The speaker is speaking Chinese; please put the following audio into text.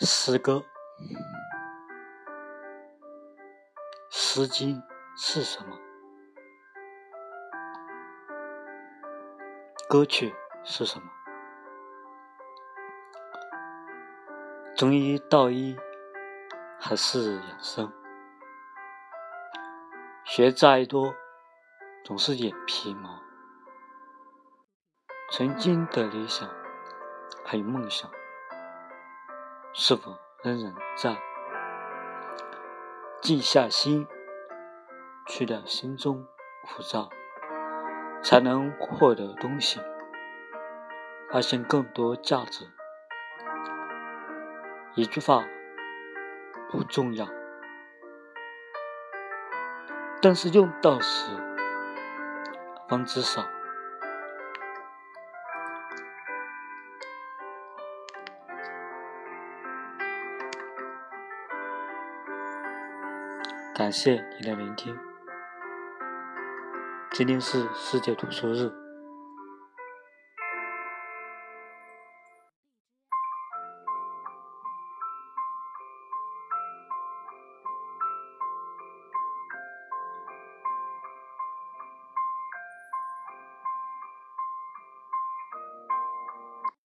诗歌，《诗经》是什么？歌曲是什么？中医、道医还是养生？学再多，总是眼皮毛。曾经的理想，还有梦想。是否仍然在？静下心，去掉心中浮躁，才能获得东西，发现更多价值。一句话不重要，但是用到时方知少。感谢你的聆听。今天是世界读书日。